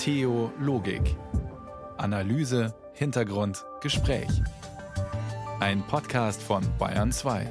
Theologik. Analyse, Hintergrund, Gespräch. Ein Podcast von Bayern 2.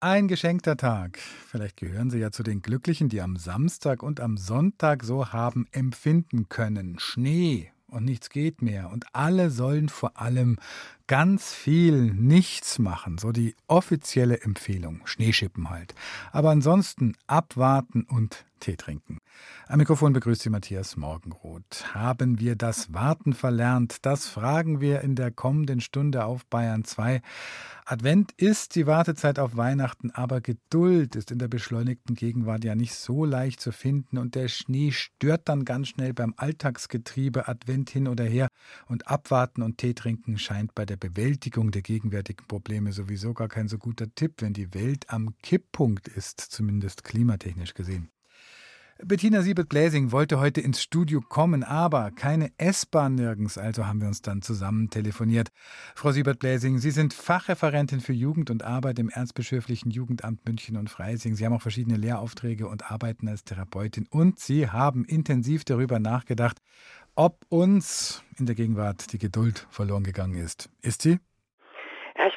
Ein geschenkter Tag. Vielleicht gehören Sie ja zu den Glücklichen, die am Samstag und am Sonntag so haben empfinden können. Schnee und nichts geht mehr. Und alle sollen vor allem ganz viel nichts machen. So die offizielle Empfehlung. Schneeschippen halt. Aber ansonsten abwarten und Tee trinken. Am Mikrofon begrüßt Sie Matthias Morgenroth. Haben wir das Warten verlernt? Das fragen wir in der kommenden Stunde auf Bayern 2. Advent ist die Wartezeit auf Weihnachten, aber Geduld ist in der beschleunigten Gegenwart ja nicht so leicht zu finden und der Schnee stört dann ganz schnell beim Alltagsgetriebe Advent hin oder her und abwarten und Tee trinken scheint bei der Bewältigung der gegenwärtigen Probleme sowieso gar kein so guter Tipp, wenn die Welt am Kipppunkt ist, zumindest klimatechnisch gesehen. Bettina Siebert-Bläsing wollte heute ins Studio kommen, aber keine S-Bahn nirgends, also haben wir uns dann zusammen telefoniert. Frau Siebert-Bläsing, Sie sind Fachreferentin für Jugend und Arbeit im Erzbischöflichen Jugendamt München und Freising. Sie haben auch verschiedene Lehraufträge und arbeiten als Therapeutin und Sie haben intensiv darüber nachgedacht, ob uns in der Gegenwart die Geduld verloren gegangen ist. Ist sie?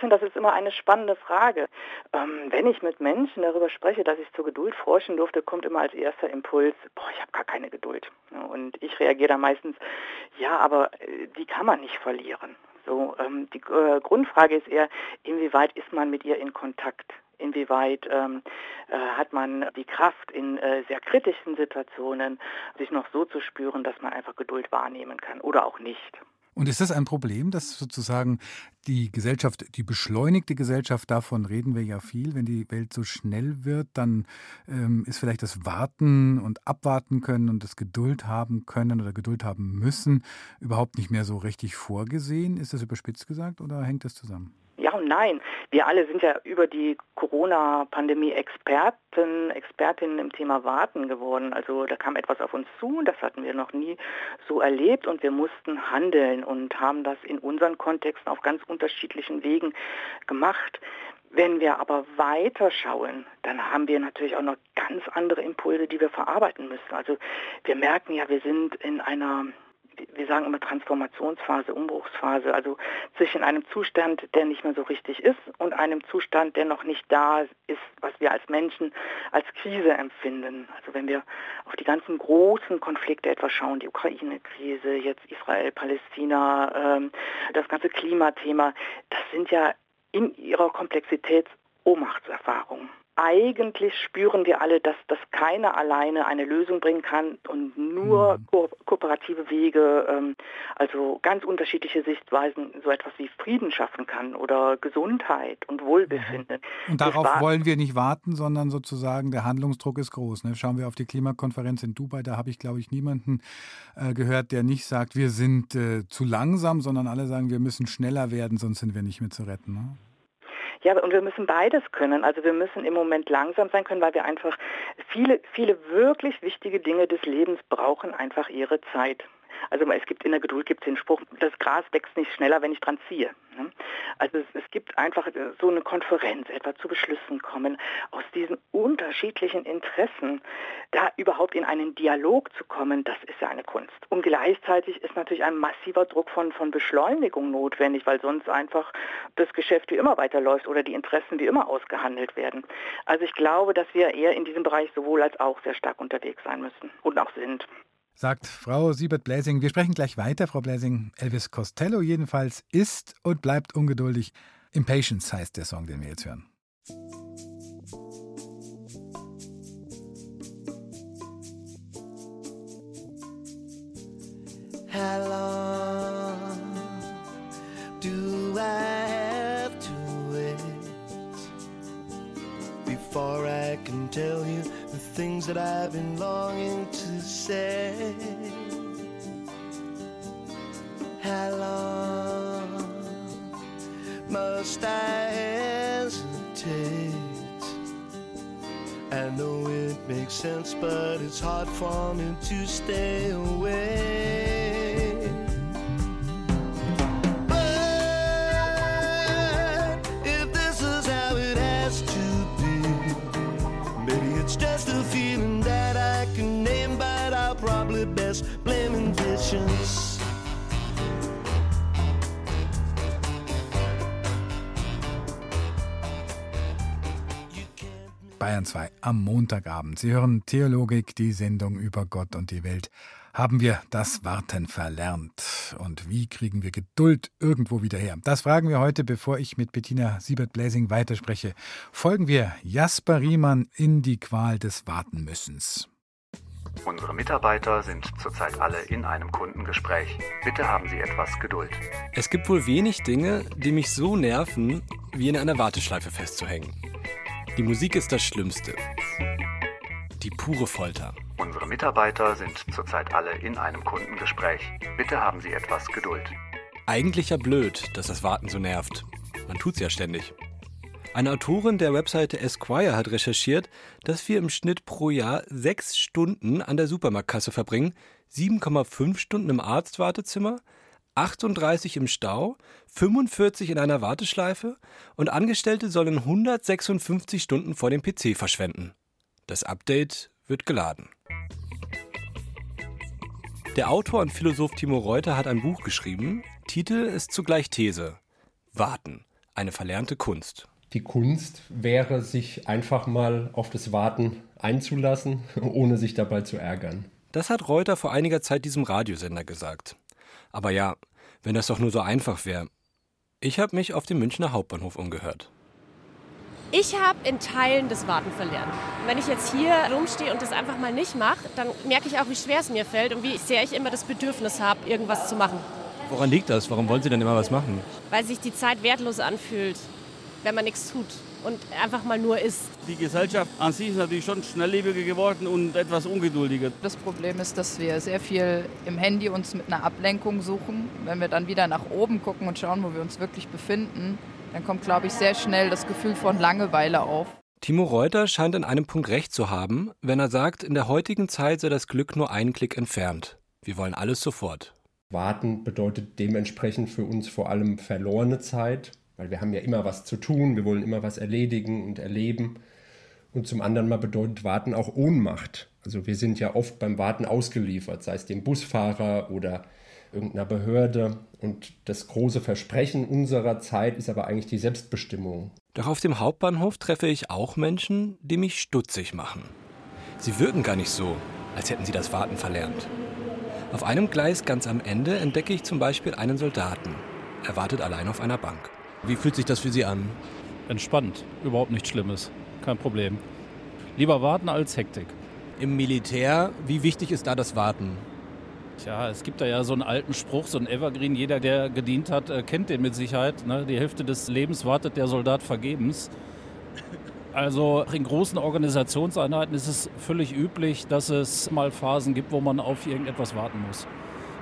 Finde, das ist immer eine spannende Frage. Ähm, wenn ich mit Menschen darüber spreche, dass ich zur Geduld forschen durfte, kommt immer als erster Impuls, boah, ich habe gar keine Geduld. Und ich reagiere da meistens, ja, aber äh, die kann man nicht verlieren. So, ähm, die äh, Grundfrage ist eher, inwieweit ist man mit ihr in Kontakt? Inwieweit ähm, äh, hat man die Kraft, in äh, sehr kritischen Situationen sich noch so zu spüren, dass man einfach Geduld wahrnehmen kann oder auch nicht? Und ist das ein Problem, dass sozusagen die Gesellschaft, die beschleunigte Gesellschaft, davon reden wir ja viel, wenn die Welt so schnell wird, dann ähm, ist vielleicht das Warten und Abwarten können und das Geduld haben können oder Geduld haben müssen überhaupt nicht mehr so richtig vorgesehen. Ist das überspitzt gesagt oder hängt das zusammen? Ja und nein. Wir alle sind ja über die Corona-Pandemie Experten, Expertinnen im Thema Warten geworden. Also da kam etwas auf uns zu, das hatten wir noch nie so erlebt und wir mussten handeln und haben das in unseren Kontexten auf ganz unterschiedlichen Wegen gemacht. Wenn wir aber weiter schauen, dann haben wir natürlich auch noch ganz andere Impulse, die wir verarbeiten müssen. Also wir merken ja, wir sind in einer wir sagen immer Transformationsphase, Umbruchsphase, also zwischen einem Zustand, der nicht mehr so richtig ist und einem Zustand, der noch nicht da ist, was wir als Menschen als Krise empfinden. Also wenn wir auf die ganzen großen Konflikte etwas schauen, die Ukraine-Krise, jetzt Israel, Palästina, ähm, das ganze Klimathema, das sind ja in ihrer Komplexität Ohnmachtserfahrungen eigentlich spüren wir alle, dass das keiner alleine eine Lösung bringen kann und nur mhm. ko kooperative Wege, ähm, also ganz unterschiedliche Sichtweisen, so etwas wie Frieden schaffen kann oder Gesundheit und Wohlbefinden. Und darauf wollen wir nicht warten, sondern sozusagen der Handlungsdruck ist groß. Ne? Schauen wir auf die Klimakonferenz in Dubai, da habe ich, glaube ich, niemanden äh, gehört, der nicht sagt, wir sind äh, zu langsam, sondern alle sagen, wir müssen schneller werden, sonst sind wir nicht mehr zu retten. Ne? Ja, und wir müssen beides können. Also wir müssen im Moment langsam sein können, weil wir einfach viele, viele wirklich wichtige Dinge des Lebens brauchen einfach ihre Zeit. Also es gibt in der Geduld gibt es den Spruch, das Gras wächst nicht schneller, wenn ich dran ziehe. Ne? Also es, es, gibt einfach so eine Konferenz, etwa zu Beschlüssen kommen, aus diesen unterschiedlichen Interessen, da überhaupt in einen Dialog zu kommen, das ist ja eine Kunst. Und gleichzeitig ist natürlich ein massiver Druck von, von Beschleunigung notwendig, weil sonst einfach das Geschäft wie immer weiterläuft oder die Interessen wie immer ausgehandelt werden. Also ich glaube, dass wir eher in diesem Bereich sowohl als auch sehr stark unterwegs sein müssen und auch sind sagt Frau Siebert-Bläsing. Wir sprechen gleich weiter, Frau Bläsing. Elvis Costello jedenfalls ist und bleibt ungeduldig. Impatience heißt der Song, den wir jetzt hören. How long do I have to wait before I can tell you the things that I've been longing say. How long must I hesitate? I know it makes sense, but it's hard for me to stay away. Bayern 2 am Montagabend. Sie hören Theologik, die Sendung über Gott und die Welt. Haben wir das Warten verlernt? Und wie kriegen wir Geduld irgendwo wieder her? Das fragen wir heute, bevor ich mit Bettina Siebert-Bläsing weiterspreche. Folgen wir Jasper Riemann in die Qual des Wartenmüssens. Unsere Mitarbeiter sind zurzeit alle in einem Kundengespräch. Bitte haben Sie etwas Geduld. Es gibt wohl wenig Dinge, die mich so nerven, wie in einer Warteschleife festzuhängen. Die Musik ist das Schlimmste. Die pure Folter. Unsere Mitarbeiter sind zurzeit alle in einem Kundengespräch. Bitte haben Sie etwas Geduld. Eigentlich ja blöd, dass das Warten so nervt. Man tut's ja ständig. Eine Autorin der Webseite Esquire hat recherchiert, dass wir im Schnitt pro Jahr sechs Stunden an der Supermarktkasse verbringen, 7,5 Stunden im Arztwartezimmer, 38 im Stau, 45 in einer Warteschleife und Angestellte sollen 156 Stunden vor dem PC verschwenden. Das Update wird geladen. Der Autor und Philosoph Timo Reuter hat ein Buch geschrieben. Titel ist zugleich These. Warten. Eine verlernte Kunst. Die Kunst wäre, sich einfach mal auf das Warten einzulassen, ohne sich dabei zu ärgern. Das hat Reuter vor einiger Zeit diesem Radiosender gesagt. Aber ja, wenn das doch nur so einfach wäre. Ich habe mich auf dem Münchner Hauptbahnhof umgehört. Ich habe in Teilen das Warten verlernt. Wenn ich jetzt hier rumstehe und das einfach mal nicht mache, dann merke ich auch, wie schwer es mir fällt und wie sehr ich immer das Bedürfnis habe, irgendwas zu machen. Woran liegt das? Warum wollen Sie denn immer was machen? Weil sich die Zeit wertlos anfühlt, wenn man nichts tut und einfach mal nur ist. Die Gesellschaft an sich ist natürlich schon schnelllebiger geworden und etwas ungeduldiger. Das Problem ist, dass wir sehr viel im Handy uns mit einer Ablenkung suchen. Wenn wir dann wieder nach oben gucken und schauen, wo wir uns wirklich befinden, dann kommt, glaube ich, sehr schnell das Gefühl von Langeweile auf. Timo Reuter scheint an einem Punkt recht zu haben, wenn er sagt, in der heutigen Zeit sei das Glück nur einen Klick entfernt. Wir wollen alles sofort. Warten bedeutet dementsprechend für uns vor allem verlorene Zeit, weil wir haben ja immer was zu tun, wir wollen immer was erledigen und erleben. Und zum anderen mal bedeutet Warten auch Ohnmacht. Also wir sind ja oft beim Warten ausgeliefert, sei es dem Busfahrer oder irgendeiner Behörde. Und das große Versprechen unserer Zeit ist aber eigentlich die Selbstbestimmung. Doch auf dem Hauptbahnhof treffe ich auch Menschen, die mich stutzig machen. Sie wirken gar nicht so, als hätten sie das Warten verlernt. Auf einem Gleis ganz am Ende entdecke ich zum Beispiel einen Soldaten. Er wartet allein auf einer Bank. Wie fühlt sich das für Sie an? Entspannt, überhaupt nichts Schlimmes, kein Problem. Lieber warten als Hektik. Im Militär, wie wichtig ist da das Warten? Tja, es gibt da ja so einen alten Spruch, so einen Evergreen. Jeder, der gedient hat, äh, kennt den mit Sicherheit. Ne? Die Hälfte des Lebens wartet der Soldat vergebens. Also in großen Organisationseinheiten ist es völlig üblich, dass es mal Phasen gibt, wo man auf irgendetwas warten muss.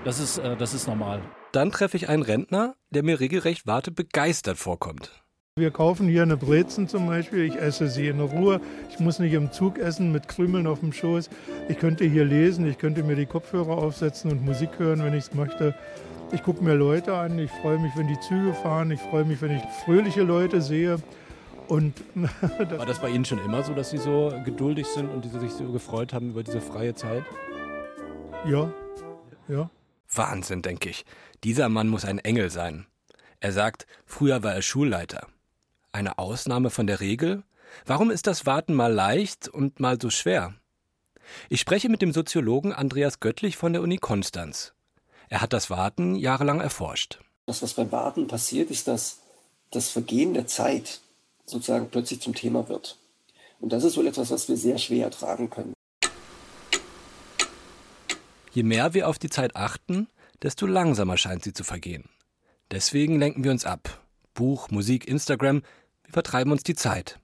Das ist, äh, das ist normal. Dann treffe ich einen Rentner, der mir regelrecht wartebegeistert vorkommt. Wir kaufen hier eine Brezen zum Beispiel. Ich esse sie in Ruhe. Ich muss nicht im Zug essen mit Krümeln auf dem Schoß. Ich könnte hier lesen, ich könnte mir die Kopfhörer aufsetzen und Musik hören, wenn ich es möchte. Ich gucke mir Leute an. Ich freue mich, wenn die Züge fahren. Ich freue mich, wenn ich fröhliche Leute sehe. Und das War das bei Ihnen schon immer so, dass Sie so geduldig sind und Sie sich so gefreut haben über diese freie Zeit? Ja, ja. Wahnsinn, denke ich. Dieser Mann muss ein Engel sein. Er sagt, früher war er Schulleiter. Eine Ausnahme von der Regel? Warum ist das Warten mal leicht und mal so schwer? Ich spreche mit dem Soziologen Andreas Göttlich von der Uni Konstanz. Er hat das Warten jahrelang erforscht. Das, was beim Warten passiert, ist, dass das Vergehen der Zeit sozusagen plötzlich zum Thema wird. Und das ist wohl etwas, was wir sehr schwer ertragen können. Je mehr wir auf die Zeit achten, desto langsamer scheint sie zu vergehen. Deswegen lenken wir uns ab. Buch, Musik, Instagram, wir vertreiben uns die Zeit.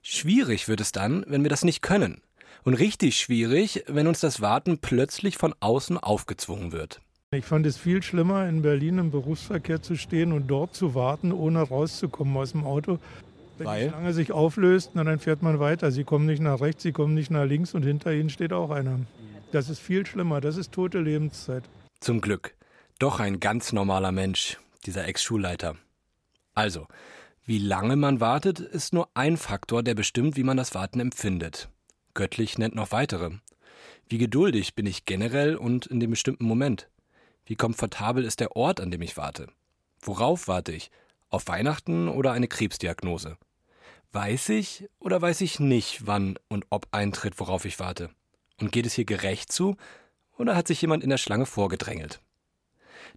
Schwierig wird es dann, wenn wir das nicht können. Und richtig schwierig, wenn uns das Warten plötzlich von außen aufgezwungen wird. Ich fand es viel schlimmer, in Berlin im Berufsverkehr zu stehen und dort zu warten, ohne rauszukommen aus dem Auto. Wenn Weil? die Schlange sich auflöst, na, dann fährt man weiter. Sie kommen nicht nach rechts, sie kommen nicht nach links und hinter ihnen steht auch einer. Das ist viel schlimmer, das ist tote Lebenszeit. Zum Glück. Doch ein ganz normaler Mensch, dieser Ex-Schulleiter. Also, wie lange man wartet, ist nur ein Faktor, der bestimmt, wie man das Warten empfindet. Göttlich nennt noch weitere. Wie geduldig bin ich generell und in dem bestimmten Moment? Wie komfortabel ist der Ort, an dem ich warte? Worauf warte ich? Auf Weihnachten oder eine Krebsdiagnose? Weiß ich oder weiß ich nicht, wann und ob eintritt, worauf ich warte? Und geht es hier gerecht zu oder hat sich jemand in der Schlange vorgedrängelt?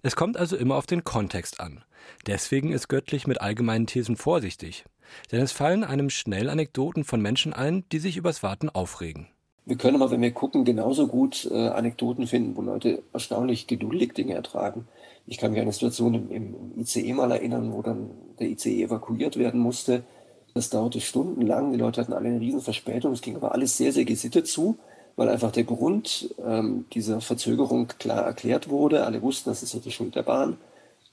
Es kommt also immer auf den Kontext an. Deswegen ist Göttlich mit allgemeinen Thesen vorsichtig. Denn es fallen einem schnell Anekdoten von Menschen ein, die sich übers Warten aufregen. Wir können aber, wenn wir gucken, genauso gut äh, Anekdoten finden, wo Leute erstaunlich geduldig Dinge ertragen. Ich kann mich an eine Situation im, im ICE mal erinnern, wo dann der ICE evakuiert werden musste. Das dauerte stundenlang, die Leute hatten alle eine riesen Verspätung, es ging aber alles sehr, sehr gesittet zu, weil einfach der Grund ähm, dieser Verzögerung klar erklärt wurde. Alle wussten, das ist ja die Schuld der Bahn.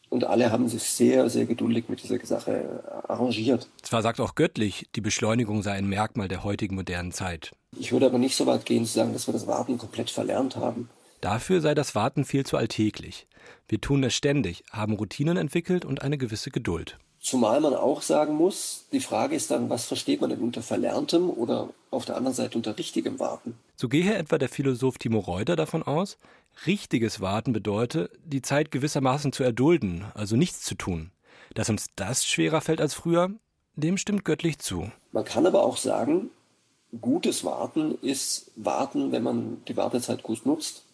Und alle haben sich sehr, sehr geduldig mit dieser Sache arrangiert. Zwar sagt auch Göttlich, die Beschleunigung sei ein Merkmal der heutigen modernen Zeit. Ich würde aber nicht so weit gehen zu sagen, dass wir das Warten komplett verlernt haben. Dafür sei das Warten viel zu alltäglich. Wir tun es ständig, haben Routinen entwickelt und eine gewisse Geduld. Zumal man auch sagen muss, die Frage ist dann, was versteht man denn unter verlerntem oder auf der anderen Seite unter richtigem Warten? So gehe etwa der Philosoph Timo Reuter davon aus, richtiges Warten bedeutet, die Zeit gewissermaßen zu erdulden, also nichts zu tun. Dass uns das schwerer fällt als früher, dem stimmt göttlich zu. Man kann aber auch sagen, gutes Warten ist Warten, wenn man die Wartezeit gut nutzt.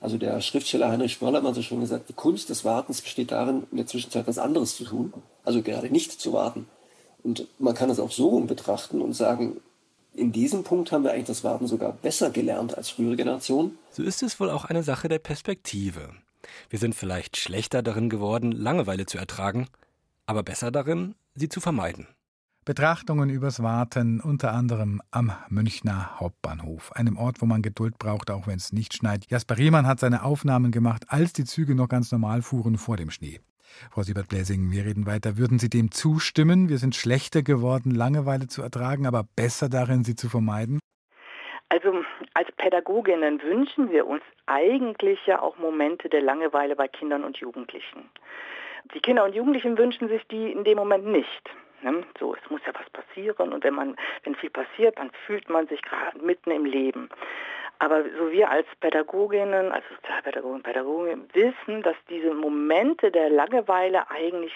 Also der Schriftsteller Heinrich Schmörler hat so schön gesagt, die Kunst des Wartens besteht darin, in der Zwischenzeit was anderes zu tun, also gerade nicht zu warten. Und man kann es auch so betrachten und sagen, in diesem Punkt haben wir eigentlich das Warten sogar besser gelernt als frühere Generationen. So ist es wohl auch eine Sache der Perspektive. Wir sind vielleicht schlechter darin geworden, Langeweile zu ertragen, aber besser darin, sie zu vermeiden. Betrachtungen übers Warten, unter anderem am Münchner Hauptbahnhof, einem Ort, wo man Geduld braucht, auch wenn es nicht schneit. Jasper Riemann hat seine Aufnahmen gemacht, als die Züge noch ganz normal fuhren vor dem Schnee. Frau Siebert-Bläsing, wir reden weiter. Würden Sie dem zustimmen? Wir sind schlechter geworden, Langeweile zu ertragen, aber besser darin, sie zu vermeiden? Also als Pädagoginnen wünschen wir uns eigentlich ja auch Momente der Langeweile bei Kindern und Jugendlichen. Die Kinder und Jugendlichen wünschen sich die in dem Moment nicht. Ne? So, es muss ja was passieren und wenn man, wenn viel passiert, dann fühlt man sich gerade mitten im Leben. Aber so wir als Pädagoginnen, als Sozialpädagogen und Pädagogen wissen, dass diese Momente der Langeweile eigentlich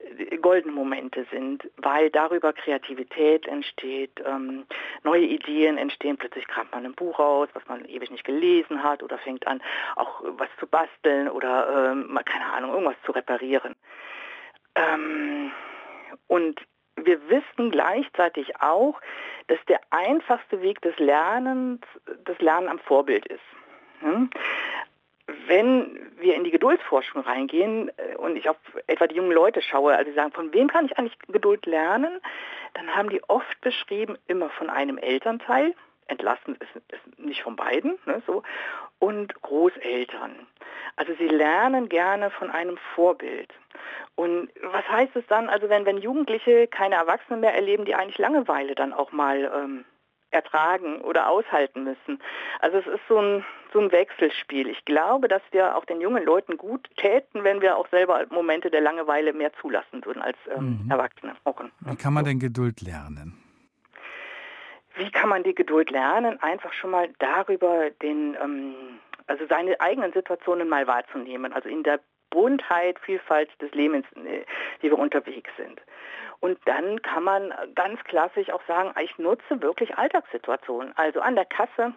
äh, goldene Momente sind, weil darüber Kreativität entsteht, ähm, neue Ideen entstehen, plötzlich kramt man ein Buch raus, was man ewig nicht gelesen hat oder fängt an, auch was zu basteln oder ähm, keine Ahnung, irgendwas zu reparieren. Ähm, und wir wissen gleichzeitig auch, dass der einfachste Weg des Lernens das Lernen am Vorbild ist. Hm? Wenn wir in die Geduldsforschung reingehen äh, und ich auf etwa die jungen Leute schaue, also sagen, von wem kann ich eigentlich Geduld lernen, dann haben die oft beschrieben, immer von einem Elternteil, entlassen ist, ist nicht von beiden, ne, so, und Großeltern. Also sie lernen gerne von einem Vorbild. Und was heißt es dann, also wenn, wenn Jugendliche keine Erwachsenen mehr erleben, die eigentlich Langeweile dann auch mal ähm, ertragen oder aushalten müssen. Also es ist so ein, so ein Wechselspiel. Ich glaube, dass wir auch den jungen Leuten gut täten, wenn wir auch selber Momente der Langeweile mehr zulassen würden als ähm, mhm. Erwachsene. Wie kann man denn Geduld lernen? Wie kann man die Geduld lernen? Einfach schon mal darüber den, ähm, also seine eigenen Situationen mal wahrzunehmen. Also in der Buntheit, Vielfalt des Lebens, äh, wie wir unterwegs sind. Und dann kann man ganz klassisch auch sagen, ich nutze wirklich Alltagssituationen. Also an der Kasse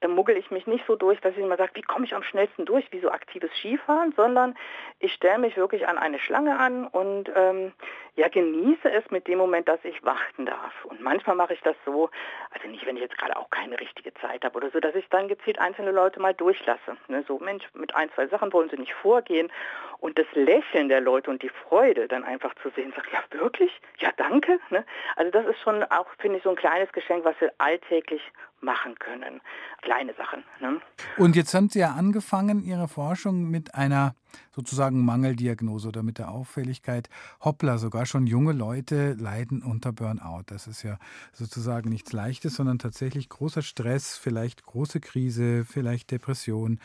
da muggel ich mich nicht so durch, dass ich immer sage, wie komme ich am schnellsten durch, wie so aktives Skifahren, sondern ich stelle mich wirklich an eine Schlange an und ähm, ja, genieße es mit dem Moment, dass ich warten darf. Und manchmal mache ich das so, also nicht, wenn ich jetzt gerade auch keine richtige Zeit habe oder so, dass ich dann gezielt einzelne Leute mal durchlasse. Ne? So, Mensch, mit ein, zwei Sachen wollen sie nicht vorgehen. Und das Lächeln der Leute und die Freude dann einfach zu sehen, sag, ja wirklich? Ja, danke. Ne? Also das ist schon auch, finde ich, so ein kleines Geschenk, was wir alltäglich machen können. Kleine Sachen. Ne? Und jetzt haben Sie ja angefangen, Ihre Forschung mit einer sozusagen Mangeldiagnose oder mit der Auffälligkeit, hoppla, sogar schon junge Leute leiden unter Burnout. Das ist ja sozusagen nichts Leichtes, sondern tatsächlich großer Stress, vielleicht große Krise, vielleicht Depression.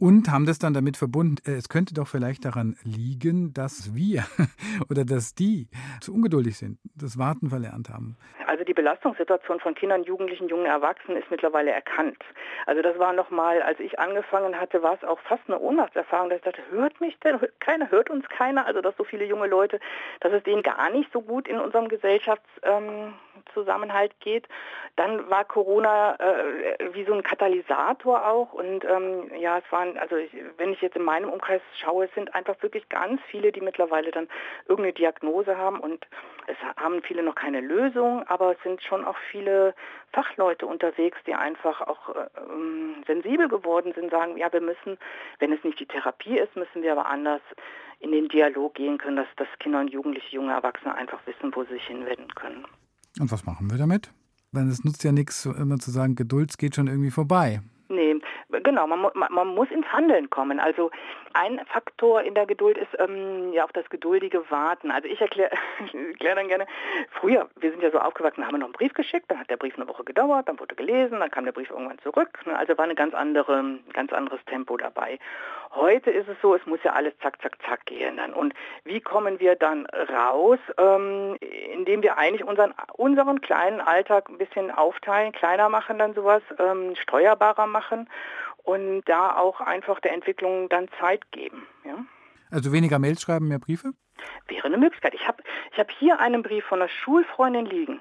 Und haben das dann damit verbunden, äh, es könnte doch vielleicht daran liegen, dass wir oder dass die zu ungeduldig sind, das Warten verlernt haben. Also die Belastungssituation von Kindern, Jugendlichen, jungen Erwachsenen ist mittlerweile erkannt. Also das war nochmal, als ich angefangen hatte, war es auch fast eine Ohnmachtserfahrung, dass ich dachte, hört mich denn? Keiner hört uns keiner. Also dass so viele junge Leute, dass es denen gar nicht so gut in unserem Gesellschaftszusammenhalt ähm, geht. Dann war Corona äh, wie so ein Katalysator auch. Und ähm, ja, es waren, also ich, wenn ich jetzt in meinem Umkreis schaue, es sind einfach wirklich ganz viele, die mittlerweile dann irgendeine Diagnose haben und es haben viele noch keine Lösung, aber es sind schon auch viele Fachleute unterwegs, die einfach auch äh, ähm, sensibel geworden sind, sagen, ja, wir müssen, wenn es nicht die Therapie ist, müssen wir aber anders in den Dialog gehen können, dass, dass Kinder und Jugendliche, junge Erwachsene einfach wissen, wo sie sich hinwenden können. Und was machen wir damit? Denn es nutzt ja nichts, immer zu sagen, Geduld geht schon irgendwie vorbei. Genau, man, man, muss ins Handeln kommen. Also ein Faktor in der Geduld ist ähm, ja auch das geduldige Warten. Also ich erkläre erklär dann gerne, früher, wir sind ja so aufgewachsen, haben wir noch einen Brief geschickt, dann hat der Brief eine Woche gedauert, dann wurde gelesen, dann kam der Brief irgendwann zurück. Ne? Also war ein ganz, andere, ganz anderes Tempo dabei. Heute ist es so, es muss ja alles zack, zack, zack gehen dann. Und wie kommen wir dann raus, ähm, indem wir eigentlich unseren, unseren kleinen Alltag ein bisschen aufteilen, kleiner machen dann sowas, ähm, steuerbarer machen und da auch einfach der Entwicklung dann Zeit geben. Ja? Also weniger Mails schreiben, mehr Briefe? Wäre eine Möglichkeit. Ich habe ich hab hier einen Brief von einer Schulfreundin liegen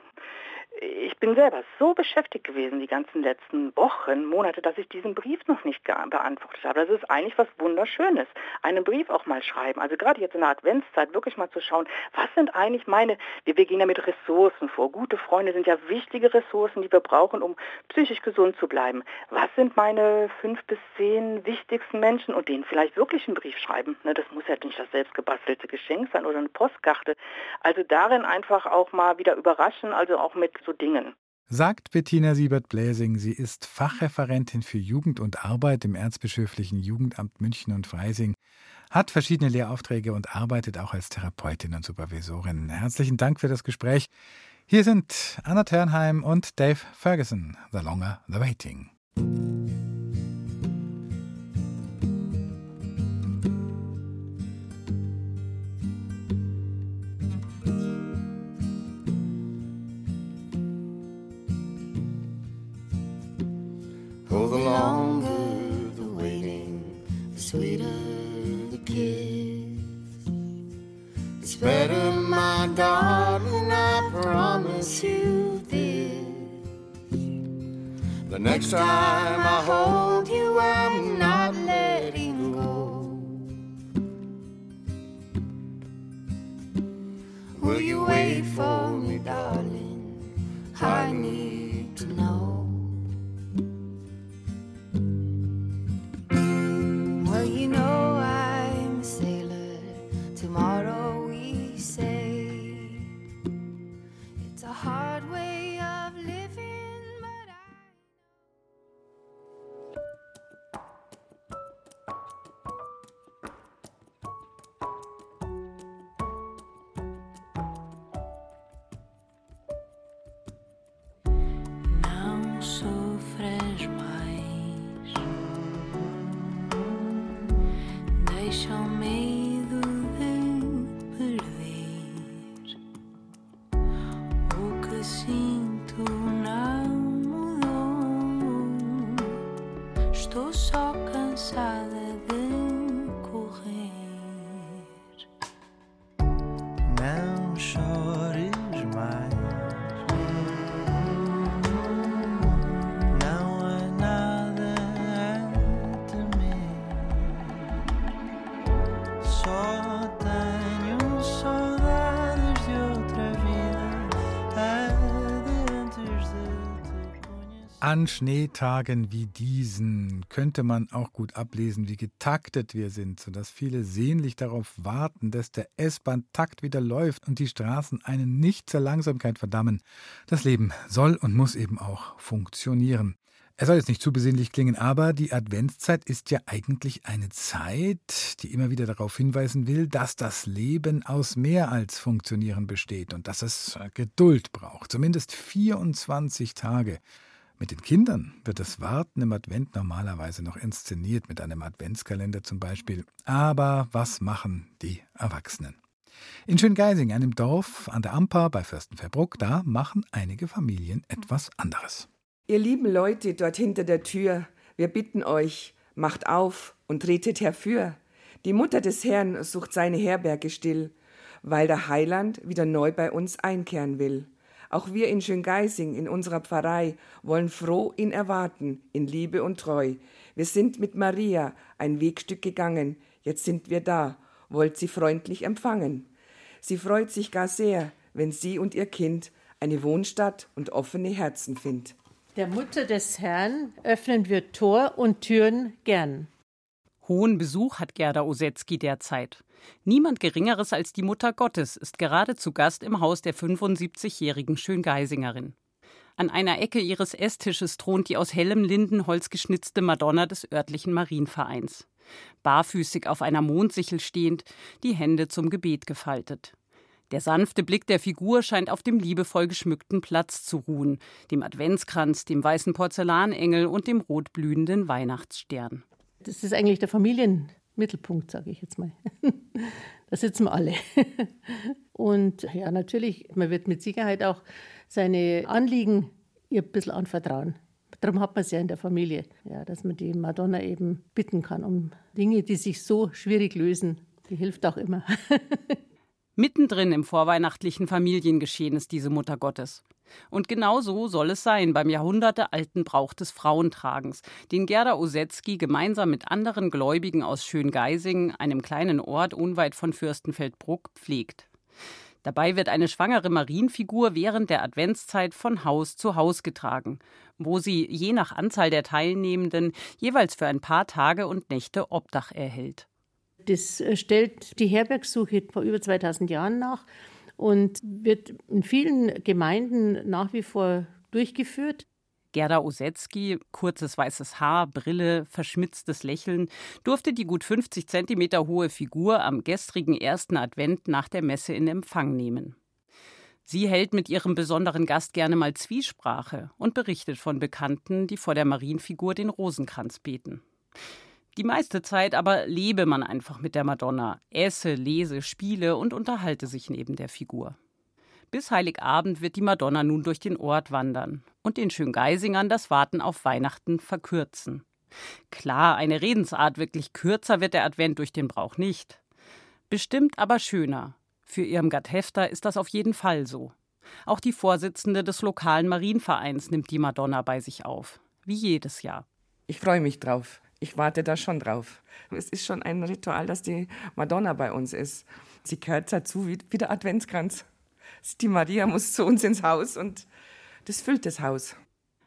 ich bin selber so beschäftigt gewesen die ganzen letzten Wochen, Monate, dass ich diesen Brief noch nicht beantwortet habe. Das ist eigentlich was Wunderschönes. Einen Brief auch mal schreiben. Also gerade jetzt in der Adventszeit wirklich mal zu schauen, was sind eigentlich meine, wir, gehen ja mit Ressourcen vor. Gute Freunde sind ja wichtige Ressourcen, die wir brauchen, um psychisch gesund zu bleiben. Was sind meine fünf bis zehn wichtigsten Menschen und denen vielleicht wirklich einen Brief schreiben? Ne, das muss ja nicht das selbstgebastelte Geschenk sein oder eine Postkarte. Also darin einfach auch mal wieder überraschen, also auch mit so Dingen. Sagt Bettina Siebert-Bläsing. Sie ist Fachreferentin für Jugend und Arbeit im Erzbischöflichen Jugendamt München und Freising, hat verschiedene Lehraufträge und arbeitet auch als Therapeutin und Supervisorin. Herzlichen Dank für das Gespräch. Hier sind Anna Ternheim und Dave Ferguson. The Longer the Waiting. It's better, my darling, I promise you this. The next time I hold you, I'm not letting go. Will you wait for me, darling? inside An Schneetagen wie diesen könnte man auch gut ablesen, wie getaktet wir sind, sodass viele sehnlich darauf warten, dass der S-Bahn-Takt wieder läuft und die Straßen einen nicht zur Langsamkeit verdammen. Das Leben soll und muss eben auch funktionieren. Es soll jetzt nicht zu besinnlich klingen, aber die Adventszeit ist ja eigentlich eine Zeit, die immer wieder darauf hinweisen will, dass das Leben aus mehr als Funktionieren besteht und dass es Geduld braucht. Zumindest 24 Tage. Mit den Kindern wird das Warten im Advent normalerweise noch inszeniert, mit einem Adventskalender zum Beispiel. Aber was machen die Erwachsenen? In Schöngeising, einem Dorf an der Amper bei Fürstenfeldbruck, da machen einige Familien etwas anderes. Ihr lieben Leute dort hinter der Tür, wir bitten euch, macht auf und tretet herfür. Die Mutter des Herrn sucht seine Herberge still, weil der Heiland wieder neu bei uns einkehren will. Auch wir in Schöngeising, in unserer Pfarrei, wollen froh ihn erwarten, in Liebe und Treu. Wir sind mit Maria ein Wegstück gegangen, jetzt sind wir da, wollt sie freundlich empfangen. Sie freut sich gar sehr, wenn sie und ihr Kind eine Wohnstatt und offene Herzen findet. Der Mutter des Herrn öffnen wir Tor und Türen gern. Hohen Besuch hat Gerda Osetzky derzeit. Niemand Geringeres als die Mutter Gottes ist gerade zu Gast im Haus der 75-jährigen Schöngeisingerin. An einer Ecke ihres Esstisches thront die aus hellem Lindenholz geschnitzte Madonna des örtlichen Marienvereins. Barfüßig auf einer Mondsichel stehend, die Hände zum Gebet gefaltet. Der sanfte Blick der Figur scheint auf dem liebevoll geschmückten Platz zu ruhen, dem Adventskranz, dem weißen Porzellanengel und dem rotblühenden Weihnachtsstern. Das ist eigentlich der Familienmittelpunkt, sage ich jetzt mal. da sitzen wir alle. Und ja, natürlich, man wird mit Sicherheit auch seine Anliegen ihr ein bisschen anvertrauen. Darum hat man es ja in der Familie, ja, dass man die Madonna eben bitten kann um Dinge, die sich so schwierig lösen. Die hilft auch immer. Mittendrin im vorweihnachtlichen Familiengeschehen ist diese Mutter Gottes. Und genau so soll es sein beim jahrhundertealten Brauch des Frauentragens, den Gerda Osetzky gemeinsam mit anderen Gläubigen aus Schöngeising, einem kleinen Ort unweit von Fürstenfeldbruck, pflegt. Dabei wird eine schwangere Marienfigur während der Adventszeit von Haus zu Haus getragen, wo sie je nach Anzahl der Teilnehmenden jeweils für ein paar Tage und Nächte Obdach erhält. Das äh, stellt die Herbergssuche vor über 2000 Jahren nach und wird in vielen Gemeinden nach wie vor durchgeführt. Gerda Osetzky, kurzes weißes Haar, Brille, verschmitztes Lächeln, durfte die gut 50 Zentimeter hohe Figur am gestrigen ersten Advent nach der Messe in Empfang nehmen. Sie hält mit ihrem besonderen Gast gerne mal Zwiesprache und berichtet von Bekannten, die vor der Marienfigur den Rosenkranz beten. Die meiste Zeit aber lebe man einfach mit der Madonna, esse, lese, spiele und unterhalte sich neben der Figur. Bis Heiligabend wird die Madonna nun durch den Ort wandern und den Schöngeisingern das Warten auf Weihnachten verkürzen. Klar, eine Redensart wirklich kürzer wird der Advent durch den Brauch nicht. Bestimmt aber schöner. Für Irmgard Hefter ist das auf jeden Fall so. Auch die Vorsitzende des lokalen Marienvereins nimmt die Madonna bei sich auf. Wie jedes Jahr. Ich freue mich drauf ich warte da schon drauf. Es ist schon ein Ritual, dass die Madonna bei uns ist. Sie gehört dazu wie, wie der Adventskranz. Die Maria muss zu uns ins Haus und das füllt das Haus.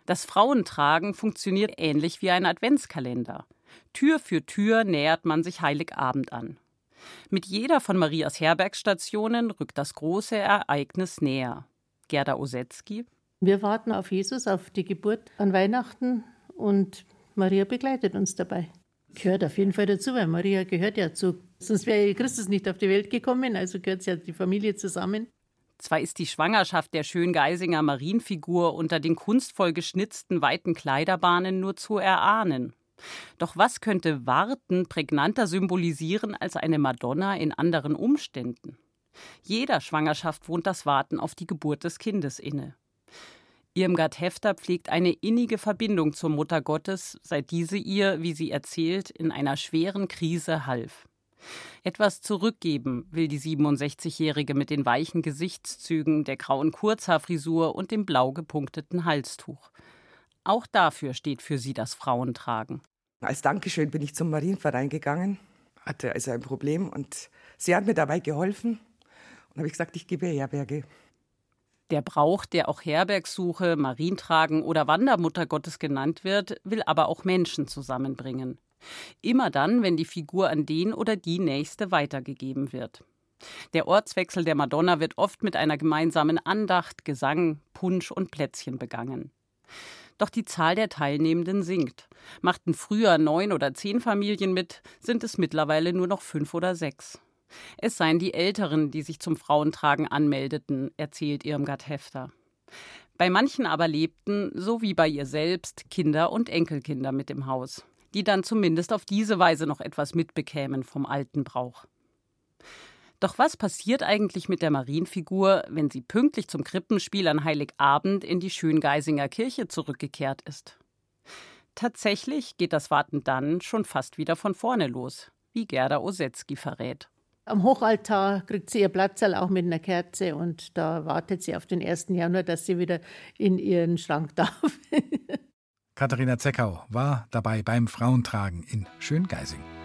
Das Frauentragen funktioniert ähnlich wie ein Adventskalender. Tür für Tür nähert man sich Heiligabend an. Mit jeder von Marias Herbergsstationen rückt das große Ereignis näher. Gerda Osetzky. Wir warten auf Jesus, auf die Geburt an Weihnachten und Maria begleitet uns dabei. Gehört auf jeden Fall dazu, weil Maria gehört ja zu. Sonst wäre Christus nicht auf die Welt gekommen, also gehört ja die Familie zusammen. Zwar ist die Schwangerschaft der Schöngeisinger Marienfigur unter den kunstvoll geschnitzten weiten Kleiderbahnen nur zu erahnen. Doch was könnte Warten prägnanter symbolisieren als eine Madonna in anderen Umständen? Jeder Schwangerschaft wohnt das Warten auf die Geburt des Kindes inne. Irmgard Hefter pflegt eine innige Verbindung zur Mutter Gottes, seit diese ihr, wie sie erzählt, in einer schweren Krise half. Etwas zurückgeben will die 67-Jährige mit den weichen Gesichtszügen, der grauen Kurzhaarfrisur und dem blau gepunkteten Halstuch. Auch dafür steht für sie das Frauentragen. Als Dankeschön bin ich zum Marienverein gegangen, hatte also ein Problem und sie hat mir dabei geholfen und habe gesagt, ich gebe Herberge. Der Brauch, der auch Herbergsuche, Marientragen oder Wandermutter Gottes genannt wird, will aber auch Menschen zusammenbringen. Immer dann, wenn die Figur an den oder die Nächste weitergegeben wird. Der Ortswechsel der Madonna wird oft mit einer gemeinsamen Andacht, Gesang, Punsch und Plätzchen begangen. Doch die Zahl der Teilnehmenden sinkt. Machten früher neun oder zehn Familien mit, sind es mittlerweile nur noch fünf oder sechs. Es seien die Älteren, die sich zum Frauentragen anmeldeten, erzählt Irmgard Hefter. Bei manchen aber lebten, so wie bei ihr selbst, Kinder und Enkelkinder mit im Haus, die dann zumindest auf diese Weise noch etwas mitbekämen vom alten Brauch. Doch was passiert eigentlich mit der Marienfigur, wenn sie pünktlich zum Krippenspiel an Heiligabend in die Schöngeisinger Kirche zurückgekehrt ist? Tatsächlich geht das Warten dann schon fast wieder von vorne los. wie Gerda Osetzky verrät. Am Hochaltar kriegt sie ihr Platzerl auch mit einer Kerze und da wartet sie auf den 1. Januar, dass sie wieder in ihren Schrank darf. Katharina Zeckau war dabei beim Frauentragen in Schöngeising.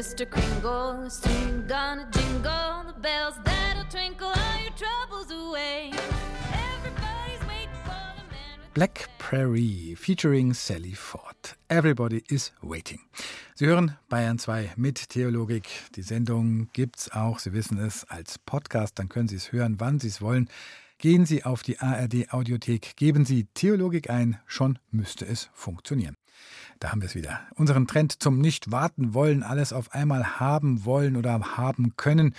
Mr. Kringle soon gonna jingle the bells that'll twinkle all your troubles away. Black Prairie featuring Sally Ford. Everybody is waiting. Sie hören Bayern 2 mit Theologik. Die Sendung gibt's auch, Sie wissen es, als Podcast. Dann können Sie es hören, wann Sie es wollen. Gehen Sie auf die ARD Audiothek, geben Sie Theologik ein, schon müsste es funktionieren. Da haben wir es wieder. Unseren Trend zum Nicht warten wollen, alles auf einmal haben wollen oder haben können.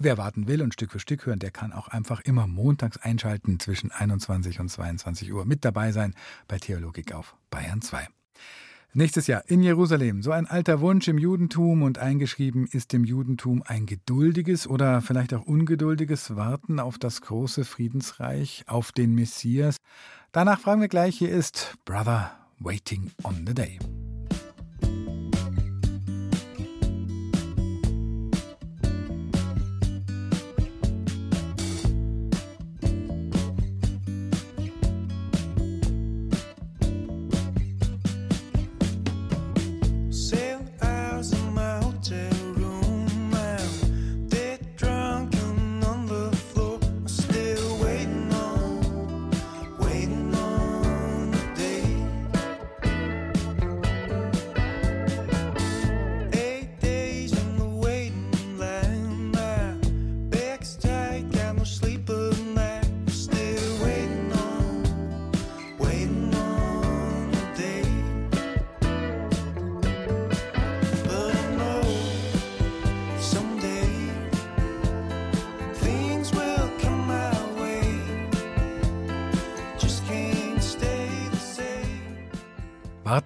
Wer warten will und Stück für Stück hören, der kann auch einfach immer montags einschalten zwischen 21 und 22 Uhr mit dabei sein bei Theologik auf Bayern 2. Nächstes Jahr in Jerusalem. So ein alter Wunsch im Judentum und eingeschrieben ist im Judentum ein geduldiges oder vielleicht auch ungeduldiges Warten auf das große Friedensreich, auf den Messias. Danach fragen wir gleich, hier ist Brother Waiting on the Day.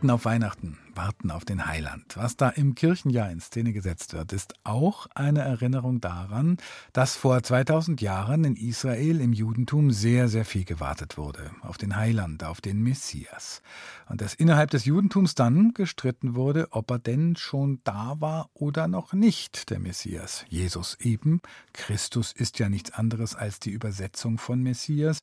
Warten auf Weihnachten, warten auf den Heiland. Was da im Kirchenjahr in Szene gesetzt wird, ist auch eine Erinnerung daran, dass vor 2000 Jahren in Israel im Judentum sehr, sehr viel gewartet wurde. Auf den Heiland, auf den Messias. Und dass innerhalb des Judentums dann gestritten wurde, ob er denn schon da war oder noch nicht, der Messias. Jesus eben. Christus ist ja nichts anderes als die Übersetzung von Messias.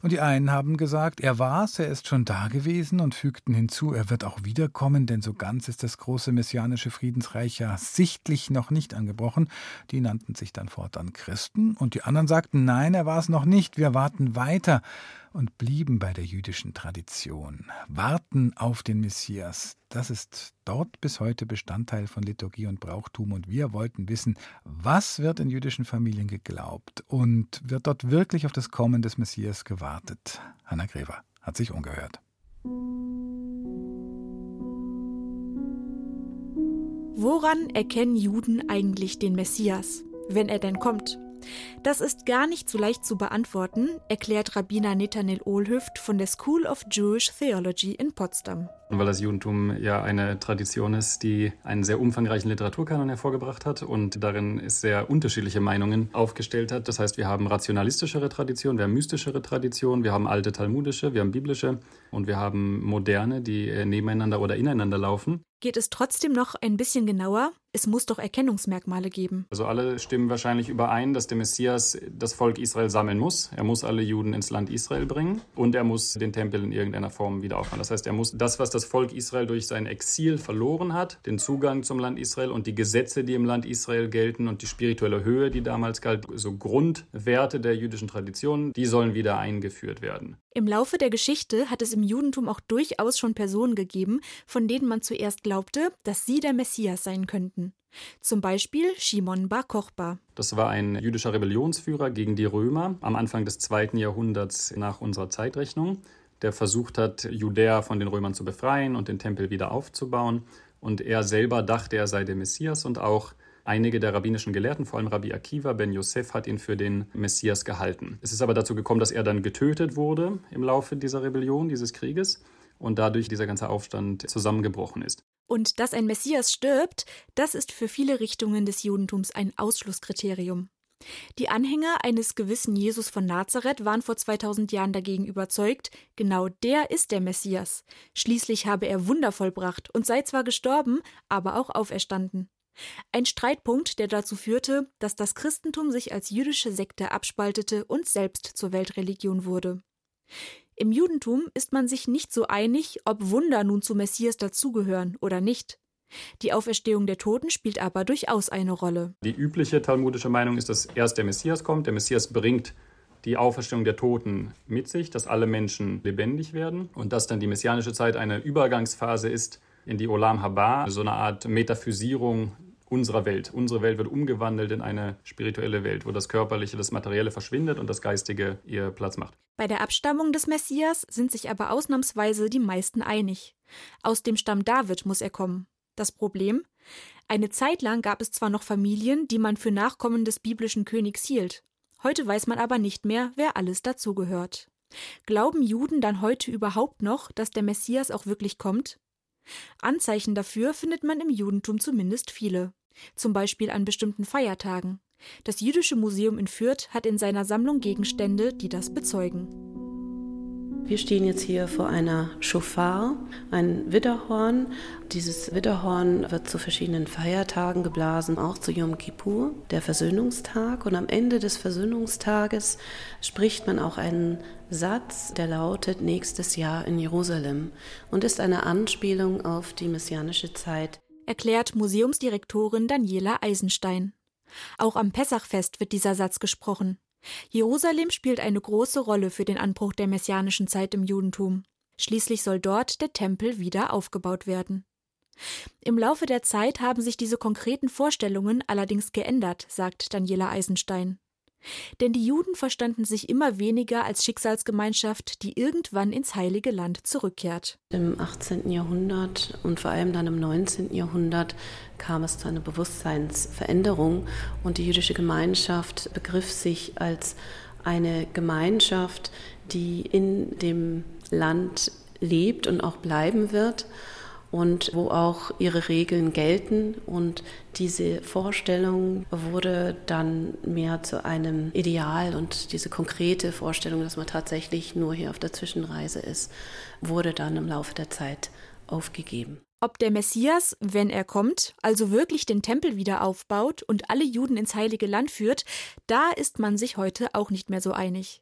Und die einen haben gesagt, er war's, er ist schon da gewesen und fügten hinzu, er wird auch wiederkommen, denn so ganz ist das große messianische Friedensreich ja sichtlich noch nicht angebrochen. Die nannten sich dann fortan Christen und die anderen sagten, nein, er war es noch nicht, wir warten weiter und blieben bei der jüdischen Tradition. Warten auf den Messias, das ist dort bis heute Bestandteil von Liturgie und Brauchtum und wir wollten wissen, was wird in jüdischen Familien geglaubt und wird dort wirklich auf das Kommen des Messias gewartet? Hanna Grever hat sich umgehört. Woran erkennen Juden eigentlich den Messias, wenn er denn kommt? Das ist gar nicht so leicht zu beantworten, erklärt Rabbiner Netanel Ohlhüft von der School of Jewish Theology in Potsdam. Weil das Judentum ja eine Tradition ist, die einen sehr umfangreichen Literaturkanon hervorgebracht hat und darin ist sehr unterschiedliche Meinungen aufgestellt hat. Das heißt, wir haben rationalistischere Traditionen, wir haben mystischere Traditionen, wir haben alte talmudische, wir haben biblische und wir haben moderne, die äh, nebeneinander oder ineinander laufen. Geht es trotzdem noch ein bisschen genauer? Es muss doch Erkennungsmerkmale geben. Also alle stimmen wahrscheinlich überein, dass der Messias das Volk Israel sammeln muss. Er muss alle Juden ins Land Israel bringen und er muss den Tempel in irgendeiner Form wieder aufbauen. Das heißt, er muss das, was das das Volk Israel durch sein Exil verloren hat, den Zugang zum Land Israel und die Gesetze, die im Land Israel gelten und die spirituelle Höhe, die damals galt, so Grundwerte der jüdischen Tradition, die sollen wieder eingeführt werden. Im Laufe der Geschichte hat es im Judentum auch durchaus schon Personen gegeben, von denen man zuerst glaubte, dass sie der Messias sein könnten. Zum Beispiel Shimon Bar Kochba. Das war ein jüdischer Rebellionsführer gegen die Römer am Anfang des zweiten Jahrhunderts nach unserer Zeitrechnung, der versucht hat, Judäa von den Römern zu befreien und den Tempel wieder aufzubauen. Und er selber dachte, er sei der Messias und auch Einige der rabbinischen Gelehrten, vor allem Rabbi Akiva ben Yosef, hat ihn für den Messias gehalten. Es ist aber dazu gekommen, dass er dann getötet wurde im Laufe dieser Rebellion, dieses Krieges und dadurch dieser ganze Aufstand zusammengebrochen ist. Und dass ein Messias stirbt, das ist für viele Richtungen des Judentums ein Ausschlusskriterium. Die Anhänger eines gewissen Jesus von Nazareth waren vor 2000 Jahren dagegen überzeugt, genau der ist der Messias. Schließlich habe er Wunder vollbracht und sei zwar gestorben, aber auch auferstanden. Ein Streitpunkt, der dazu führte, dass das Christentum sich als jüdische Sekte abspaltete und selbst zur Weltreligion wurde. Im Judentum ist man sich nicht so einig, ob Wunder nun zu Messias dazugehören oder nicht. Die Auferstehung der Toten spielt aber durchaus eine Rolle. Die übliche talmudische Meinung ist, dass erst der Messias kommt. Der Messias bringt die Auferstehung der Toten mit sich, dass alle Menschen lebendig werden und dass dann die messianische Zeit eine Übergangsphase ist in die Olam Haba, so eine Art Metaphysierung unserer Welt. Unsere Welt wird umgewandelt in eine spirituelle Welt, wo das Körperliche, das Materielle verschwindet und das Geistige ihr Platz macht. Bei der Abstammung des Messias sind sich aber ausnahmsweise die meisten einig. Aus dem Stamm David muss er kommen. Das Problem? Eine Zeit lang gab es zwar noch Familien, die man für Nachkommen des biblischen Königs hielt. Heute weiß man aber nicht mehr, wer alles dazugehört. Glauben Juden dann heute überhaupt noch, dass der Messias auch wirklich kommt? Anzeichen dafür findet man im Judentum zumindest viele, zum Beispiel an bestimmten Feiertagen. Das Jüdische Museum in Fürth hat in seiner Sammlung Gegenstände, die das bezeugen. Wir stehen jetzt hier vor einer Schofar, ein Widderhorn. Dieses Widderhorn wird zu verschiedenen Feiertagen geblasen, auch zu Yom Kippur, der Versöhnungstag. Und am Ende des Versöhnungstages spricht man auch einen Satz, der lautet nächstes Jahr in Jerusalem und ist eine Anspielung auf die messianische Zeit. Erklärt Museumsdirektorin Daniela Eisenstein. Auch am Pessachfest wird dieser Satz gesprochen. Jerusalem spielt eine große Rolle für den Anbruch der messianischen Zeit im Judentum. Schließlich soll dort der Tempel wieder aufgebaut werden. Im Laufe der Zeit haben sich diese konkreten Vorstellungen allerdings geändert, sagt Daniela Eisenstein. Denn die Juden verstanden sich immer weniger als Schicksalsgemeinschaft, die irgendwann ins heilige Land zurückkehrt. Im 18. Jahrhundert und vor allem dann im 19. Jahrhundert kam es zu einer Bewusstseinsveränderung und die jüdische Gemeinschaft begriff sich als eine Gemeinschaft, die in dem Land lebt und auch bleiben wird und wo auch ihre Regeln gelten. Und diese Vorstellung wurde dann mehr zu einem Ideal und diese konkrete Vorstellung, dass man tatsächlich nur hier auf der Zwischenreise ist, wurde dann im Laufe der Zeit aufgegeben. Ob der Messias, wenn er kommt, also wirklich den Tempel wieder aufbaut und alle Juden ins heilige Land führt, da ist man sich heute auch nicht mehr so einig.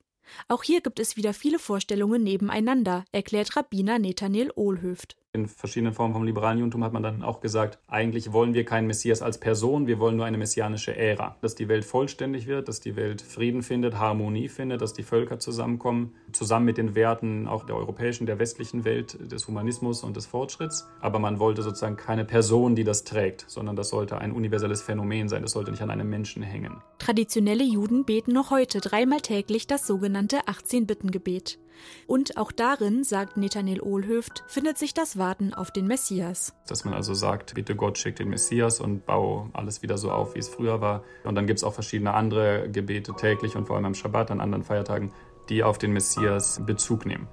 Auch hier gibt es wieder viele Vorstellungen nebeneinander, erklärt Rabbiner Nathaniel Ohlhöft. In verschiedenen Formen vom liberalen Judentum hat man dann auch gesagt, eigentlich wollen wir keinen Messias als Person, wir wollen nur eine messianische Ära. Dass die Welt vollständig wird, dass die Welt Frieden findet, Harmonie findet, dass die Völker zusammenkommen, zusammen mit den Werten auch der europäischen, der westlichen Welt, des Humanismus und des Fortschritts. Aber man wollte sozusagen keine Person, die das trägt, sondern das sollte ein universelles Phänomen sein, das sollte nicht an einem Menschen hängen. Traditionelle Juden beten noch heute dreimal täglich das sogenannte 18-Bitten-Gebet. Und auch darin, sagt Nathaniel Ohlhöft, findet sich das Warten auf den Messias. Dass man also sagt, bitte Gott schickt den Messias und baue alles wieder so auf, wie es früher war. Und dann gibt es auch verschiedene andere Gebete täglich und vor allem am Schabbat, an anderen Feiertagen, die auf den Messias Bezug nehmen.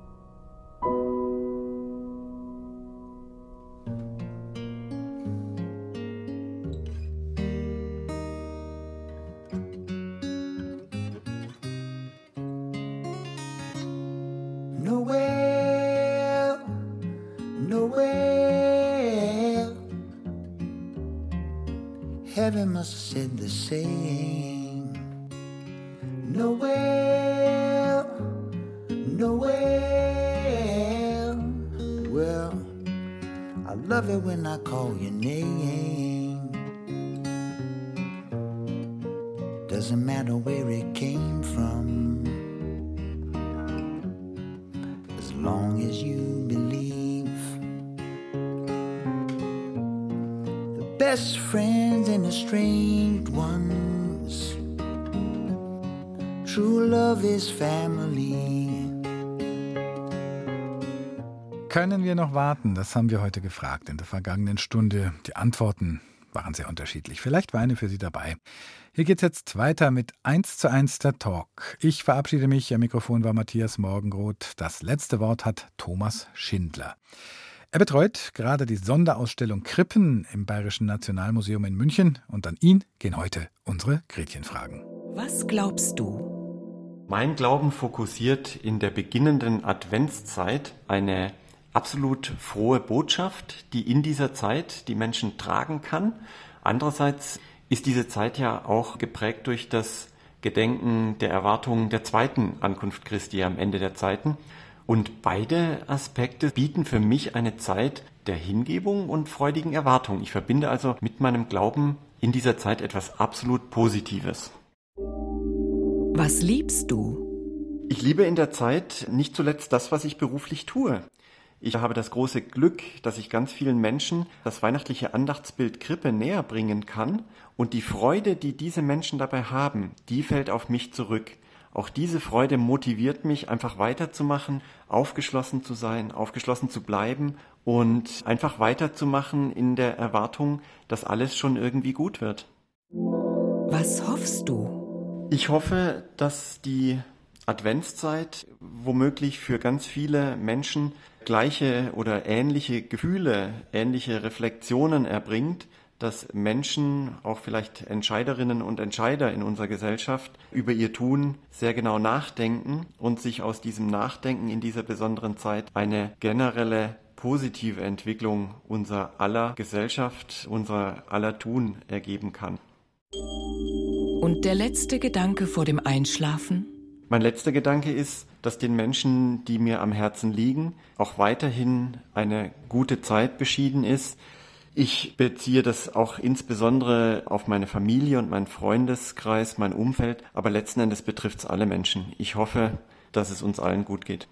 Können wir noch warten? Das haben wir heute gefragt in der vergangenen Stunde. Die Antworten waren sehr unterschiedlich. Vielleicht war eine für Sie dabei. Hier geht's jetzt weiter mit 1 zu 1 der Talk. Ich verabschiede mich. Am Mikrofon war Matthias Morgenroth. Das letzte Wort hat Thomas Schindler. Er betreut gerade die Sonderausstellung Krippen im Bayerischen Nationalmuseum in München. Und an ihn gehen heute unsere Gretchenfragen. Was glaubst du? Mein Glauben fokussiert in der beginnenden Adventszeit eine absolut frohe Botschaft, die in dieser Zeit die Menschen tragen kann. Andererseits ist diese Zeit ja auch geprägt durch das Gedenken der Erwartungen der zweiten Ankunft Christi am Ende der Zeiten. Und beide Aspekte bieten für mich eine Zeit der Hingebung und freudigen Erwartung. Ich verbinde also mit meinem Glauben in dieser Zeit etwas absolut Positives. Was liebst du? Ich liebe in der Zeit nicht zuletzt das, was ich beruflich tue. Ich habe das große Glück, dass ich ganz vielen Menschen das weihnachtliche Andachtsbild Krippe näher bringen kann und die Freude, die diese Menschen dabei haben, die fällt auf mich zurück. Auch diese Freude motiviert mich, einfach weiterzumachen, aufgeschlossen zu sein, aufgeschlossen zu bleiben und einfach weiterzumachen in der Erwartung, dass alles schon irgendwie gut wird. Was hoffst du? Ich hoffe, dass die Adventszeit womöglich für ganz viele Menschen gleiche oder ähnliche Gefühle, ähnliche Reflexionen erbringt, dass Menschen, auch vielleicht Entscheiderinnen und Entscheider in unserer Gesellschaft, über ihr Tun sehr genau nachdenken und sich aus diesem Nachdenken in dieser besonderen Zeit eine generelle positive Entwicklung unserer aller Gesellschaft, unserer aller Tun ergeben kann. Und der letzte Gedanke vor dem Einschlafen? Mein letzter Gedanke ist, dass den Menschen, die mir am Herzen liegen, auch weiterhin eine gute Zeit beschieden ist. Ich beziehe das auch insbesondere auf meine Familie und meinen Freundeskreis, mein Umfeld, aber letzten Endes betrifft es alle Menschen. Ich hoffe, dass es uns allen gut geht.